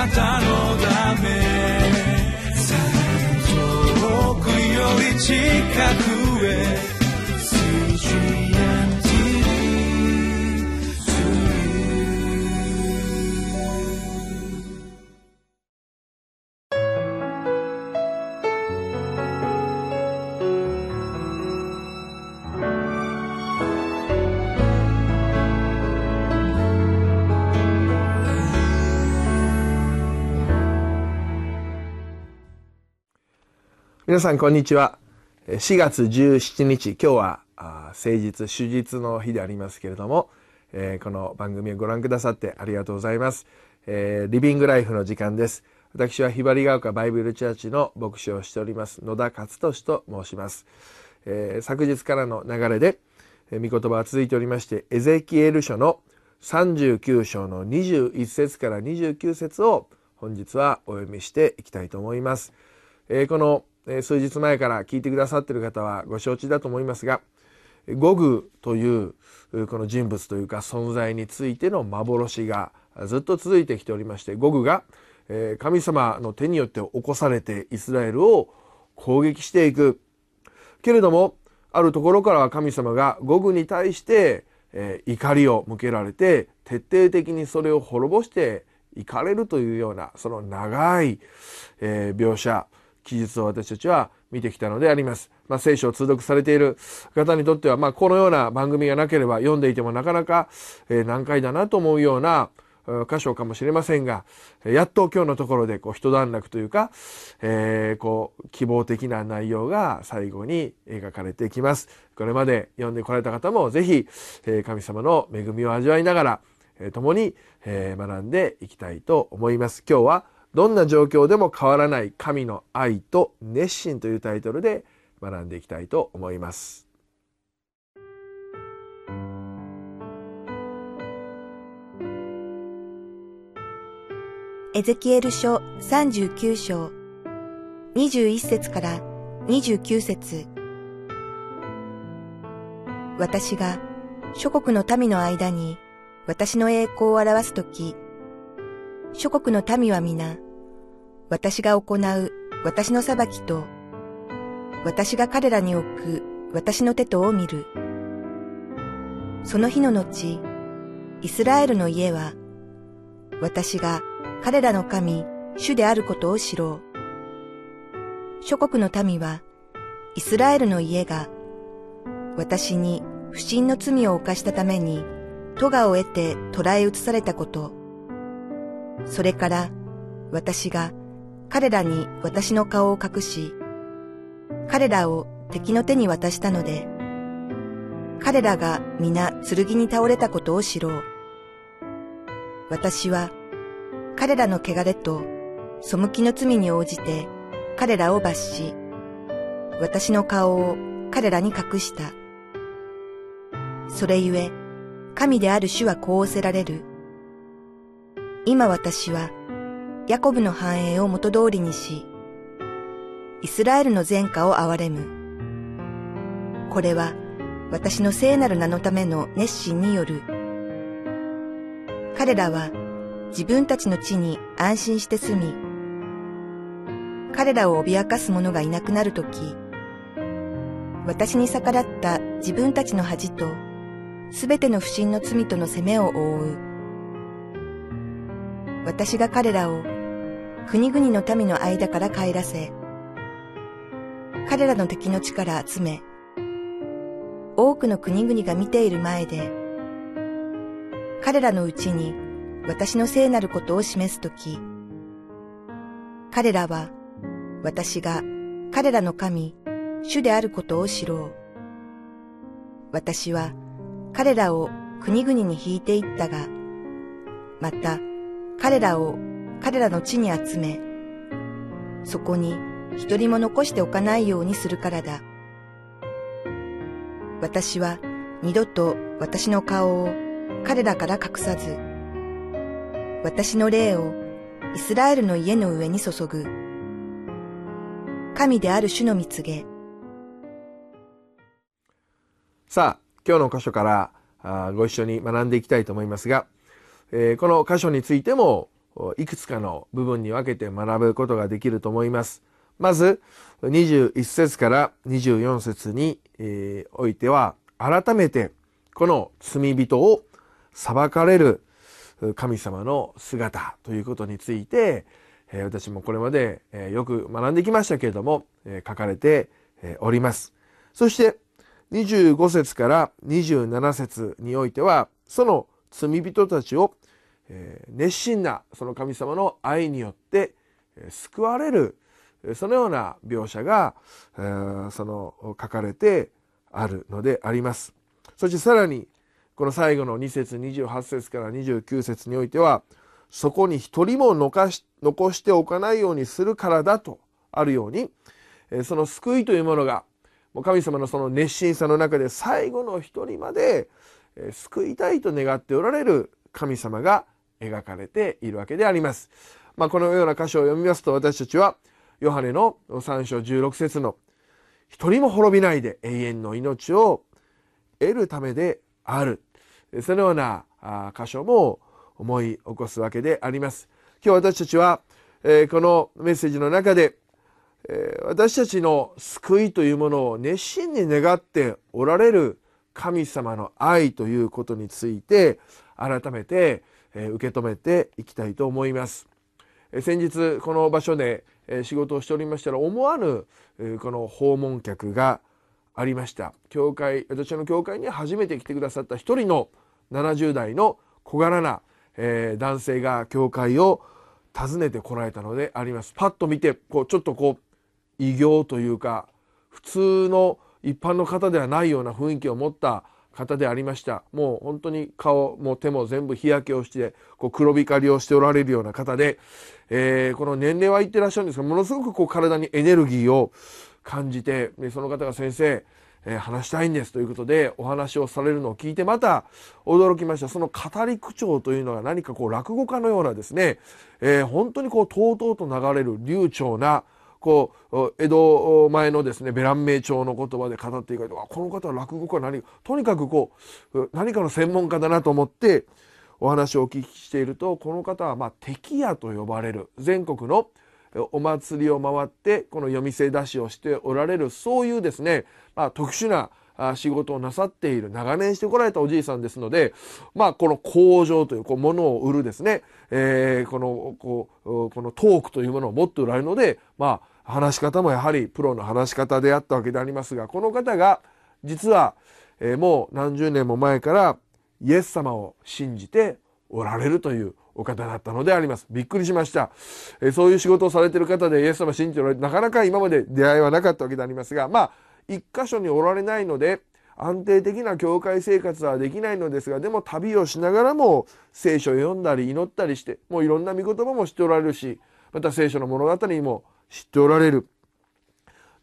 なたのため。遠くより近く。皆さんこんにちは。4月17日今日は誠実手術の日でありますけれども、えー、この番組をご覧くださってありがとうございます、えー、リビングライフの時間です。私はひばりが丘バイブルチャーチの牧師をしております野田勝利と申します、えー、昨日からの流れで、えー、御言葉は続いておりましてエゼキエル書の39章の21節から29節を本日はお読みしていきたいと思います、えー、このえ数日前から聞いてくださってる方はご承知だと思いますがゴグというこの人物というか存在についての幻がずっと続いてきておりましてゴグが神様の手によって起こされてイスラエルを攻撃していく。けれどもあるところからは神様がゴグに対して怒りを向けられて徹底的にそれを滅ぼしていかれるというようなその長い描写。記述を私たちは見てきたのであります。まあ、聖書を通読されている方にとっては、まあ、このような番組がなければ読んでいてもなかなか、え、難解だなと思うような箇所かもしれませんが、やっと今日のところでこう一段落というか、えー、こう希望的な内容が最後に描かれていきます。これまで読んでこられた方もぜひ、え、神様の恵みを味わいながら、え、共に、え、学んでいきたいと思います。今日はどんな状況でも変わらない神の愛と熱心というタイトルで学んでいきたいと思います。エゼキエル書39章21節から29節私が諸国の民の間に私の栄光を表すとき、諸国の民は皆、私が行う私の裁きと、私が彼らに置く私の手とを見る。その日の後、イスラエルの家は、私が彼らの神、主であることを知ろう。諸国の民は、イスラエルの家が、私に不信の罪を犯したために、咎を得て捕らえ移されたこと、それから私が彼らに私の顔を隠し、彼らを敵の手に渡したので、彼らが皆剣に倒れたことを知ろう。私は彼らの汚れと背きの罪に応じて彼らを罰し、私の顔を彼らに隠した。それゆえ、神である主はこうおせられる。今私は、ヤコブの繁栄を元通りにし、イスラエルの前科を憐れむ。これは、私の聖なる名のための熱心による。彼らは、自分たちの地に安心して住み、彼らを脅かす者がいなくなるとき、私に逆らった自分たちの恥と、すべての不信の罪との責めを覆う。私が彼らを国々の民の間から帰らせ、彼らの敵の地から集め、多くの国々が見ている前で、彼らのうちに私の聖なることを示すとき、彼らは私が彼らの神、主であることを知ろう。私は彼らを国々に引いていったが、また彼らを彼らの地に集め、そこに一人も残しておかないようにするからだ。私は二度と私の顔を彼らから隠さず、私の霊をイスラエルの家の上に注ぐ。神である主の蜜げ。さあ、今日の箇所からご一緒に学んでいきたいと思いますが、えー、この箇所についてもいくつかの部分に分けて学ぶことができると思います。まず、21節から24節に、えー、おいては、改めてこの罪人を裁かれる神様の姿ということについて、えー、私もこれまで、えー、よく学んできましたけれども、えー、書かれて、えおります。そして、25節から27節においては、その罪人たちを、熱心なその神様の愛によって、救われる、そのような描写が、その書かれてあるのであります。そしてさらに、この最後の2節28節から29節においては、そこに一人も残し残しておかないようにするからだとあるように、その救いというものが、神様のその熱心さの中で最後の一人まで救いたいと願っておられる神様が描かれているわけであります。まあ、このような箇所を読みますと私たちはヨハネの3章16節の一人も滅びないで永遠の命を得るためである。そのような箇所も思い起こすわけであります。今日私たちは、えこのメッセージの中で、え私たちの救いというものを熱心に願っておられる神様の愛ということについて改めて、え受け止めていきたいと思います。え先日この場所でえ仕事をしておりましたら思わぬこの訪問客がありました教会私の教会に初めて来てくださった一人の70代の小柄なえー、男性が教会を訪ねてこられたのであります。パッと見てこうちょっとこう異形というか普通の一般の方ではないような雰囲気を持った方でありました。もう本当に顔も手も全部日焼けをしてこう黒光りをしておられるような方で、えー、この年齢は言ってらっしゃるんですがものすごくこう体にエネルギーを感じてでその方が先生えー、話したいんですということでお話をされるのを聞いてまた驚きました。その語り口調というのが何かこう落語家のようなですね、えー、本当にこうとうとうと流れる流暢なこう江戸前のですねベラン名帳の言葉で語っていかれてこの方は落語家何とにかくこう何かの専門家だなと思ってお話をお聞きしているとこの方はまあ敵屋と呼ばれる全国のお祭りを回ってこの夜店出しをしておられるそういうですね、まあ、特殊な仕事をなさっている長年してこられたおじいさんですのでまあこの工場というこう物を売るですね、えー、このこうこのトークというものを持っておられるのでまあ話し方もやはりプロの話し方であったわけでありますがこの方が実は、えー、もう何十年も前からイエス様を信じておられるというお方だったのであります。びっくりしました。えそういう仕事をされてる方でイエス様信じておられて、なかなか今まで出会いはなかったわけでありますが、まあ、一箇所におられないので、安定的な教会生活はできないのですが、でも旅をしながらも聖書を読んだり祈ったりして、もういろんな御言葉も知っておられるし、また聖書の物語にも知っておられる。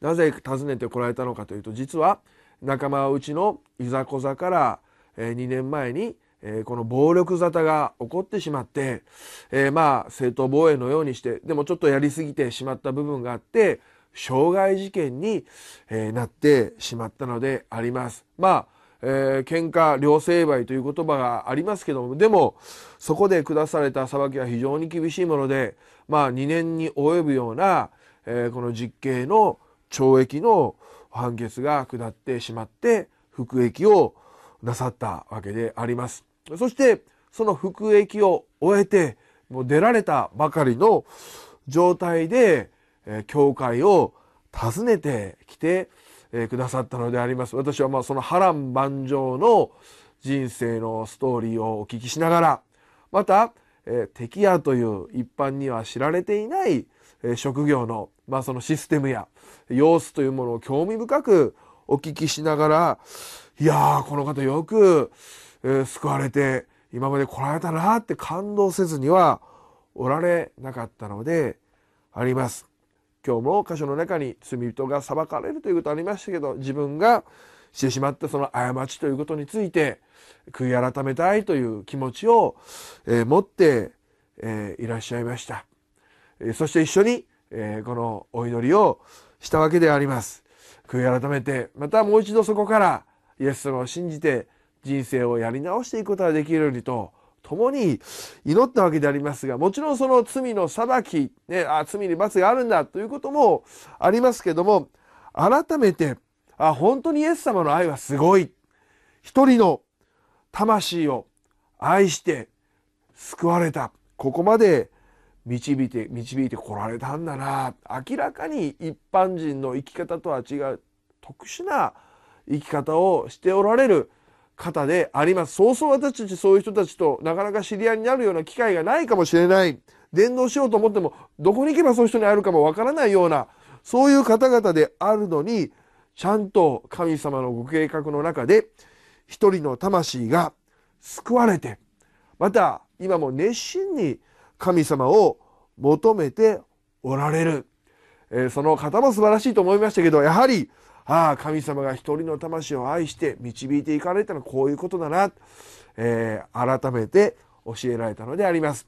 なぜ訪ねてこられたのかというと、実は仲間内のいざこざから2年前に、この暴力沙汰が起こってしまって、え、まあ正当防衛のようにしてでもちょっとやりすぎてしまった部分があって傷害事件に、え、なってしまったのであります。まあえー、喧嘩両成敗という言葉がありますけどもでもそこで下された裁きは非常に厳しいものでまあ2年に及ぶような、えー、この実刑の懲役の判決が下ってしまって服役をなさったわけであります。そしてその服役を終えてもう出られたばかりの状態で、え教会を訪ねてきて、えくださったのであります。私はまあその波乱万丈の人生のストーリーをお聞きしながらまた、え敵屋という一般には知られていない、え職業の、まあ、そのシステムや様子というものを興味深くお聞きしながらいやーこの方よくえー、救われて今まで来られたなって感動せずにはおられなかったのであります。今日も箇所の中に罪人が裁かれるということありましたけど自分がしてしまったその過ちということについて悔い改めたいという気持ちを、えー、持って、えー、いらっしゃいました。えー、そして一緒に、えこのお祈りをしたわけであります。悔い改めてまたもう一度そこからイエス様を信じて人生をやり直していくことができるようにと共に祈ったわけでありますがもちろんその罪の裁き、ね、あ罪に罰があるんだということもありますけども改めてあ本当にイエス様の愛はすごい一人の魂を愛して救われたここまで導いて導いてこられたんだな明らかに一般人の生き方とは違う特殊な生き方をしておられる方であります。そうそう私たちそういう人たちとなかなか知り合いになるような機会がないかもしれない。伝道しようと思ってもどこに行けばそういう人に会えるかもわからないようなそういう方々であるのにちゃんと神様のご計画の中で一人の魂が救われてまた今も熱心に神様を求めておられる、えー、その方も素晴らしいと思いましたけどやはりああ神様が一人の魂を愛して導いていかれたのはこういうことだな、えー、改めて教えられたのであります。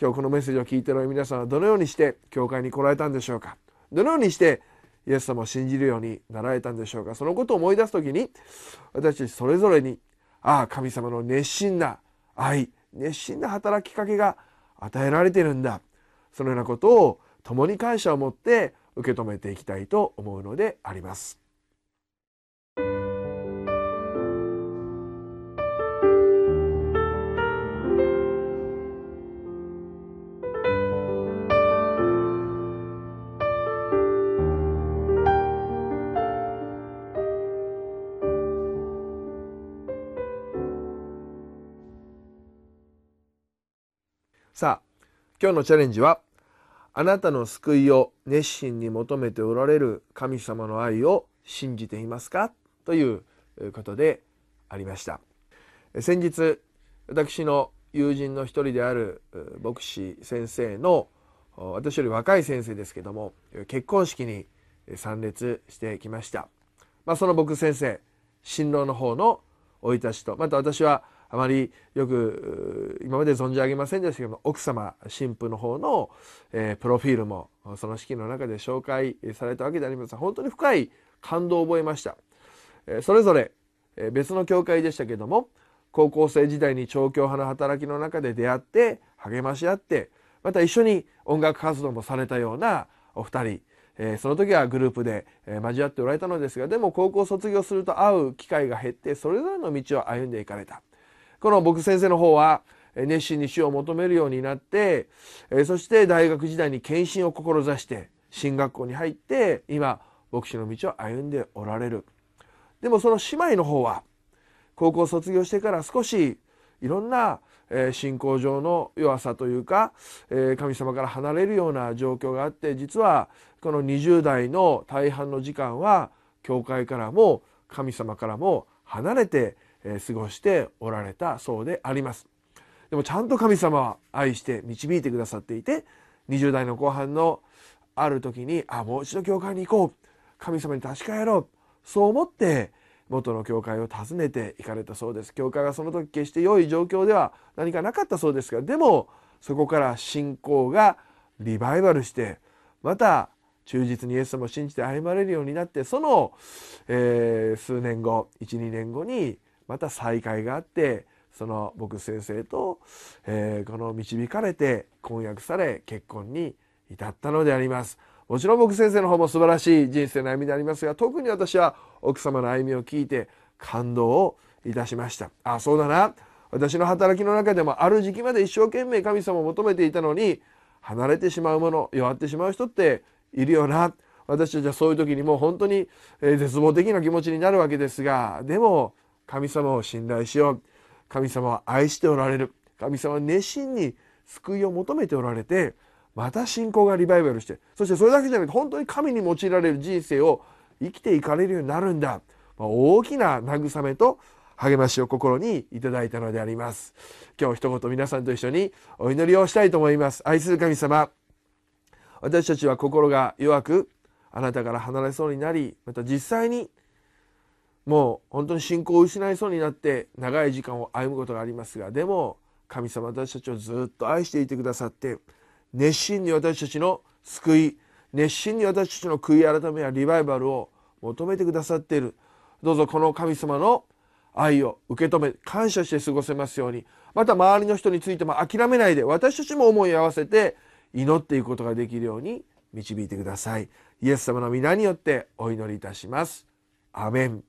今日このメッセージを聞いている皆さんはどのようにして教会に来られたんでしょうか。どのようにしてイエス様を信じるようになられたんでしょうかそのことを思い出す時に私たちそれぞれにああ神様の熱心な愛熱心な働きかけが与えられてるんだそのようなことを共に感謝を持って受け止めていきたいと思うのであります。今日のチャレンジはあなたの救いを熱心に求めておられる神様の愛を信じていますか？ということでありました。先日私の友人の一人である牧師先生の私より若い先生ですけども結婚式に参列してきました、まあ、その僕先生新郎の方の生い立ちとまた私はあまりよく今まで存じ上げませんでしたけど奥様新婦の方の、えー、プロフィールもその式の中で紹介されたわけであります。が本当に深い感動を覚えました、えー、それぞれ別の教会でしたけども高校生時代に調教派の働きの中で出会って励まし合ってまた一緒に音楽活動もされたようなお二人。え、その時はグループで、え、交わっておられたのですがでも高校卒業すると会う機会が減ってそれぞれの道を歩んでいかれた。この僕先生の方は熱心に死を求めるようになってそして大学時代に献身を志して進学校に入って今牧師の道を歩んでおられる。でもその姉妹の方は高校卒業してから少しいろんな信仰上の弱さというか神様から離れるような状況があって実はこの20代の大半の時間は教会からも神様からも離れて過ごしておられたそうであります。でもちゃんと神様は愛して導いてくださっていて20代の後半のある時にあもう一度教会に行こう。神様に確かやろう。そう思って元の教会を訪ねて行かれたそうです。教会はその時決して良い状況では何かなかったそうですがでもそこから信仰がリバイバルしてまた忠実にイエス様を信じて歩まれるようになってその、えー、数年後12年後にまた再会があってその僕先生と、えー、この導かれて婚約され結婚に至ったのであります。もちろん僕先生の方も素晴らしい人生の歩みでありますが特に私は奥様の歩みを聞いて感動をいたしました。あそうだな私の働きの中でもある時期まで一生懸命神様を求めていたのに離れてしまうもの弱ってしまう人っているよな私たちはそういう時にもう本当に絶望的な気持ちになるわけですがでも神様を信頼しよう。神様は愛しておられる。神様は熱心に救いを求めておられてまた信仰がリバイバルしてそしてそれだけじゃなくて本当に神に用いられる人生を生きていかれるようになるんだ、まあ、大きな慰めと励ましを心にいただいたのであります。今日一言皆さんと一緒にお祈りをしたいと思います。愛する神様私たちは心が弱くあなたから離れそうになりまた実際にもう本当に信仰を失いそうになって長い時間を歩むことがありますがでも神様私たちをずっと愛していてくださって熱心に私たちの救い熱心に私たちの悔い改めやリバイバルを求めてくださっている。どうぞこの神様の愛を受け止め感謝して過ごせますように。また周りの人についても諦めないで私たちも思い合わせて祈っていくことができるように導いてください。イエス様の皆によってお祈りいたします。アメン。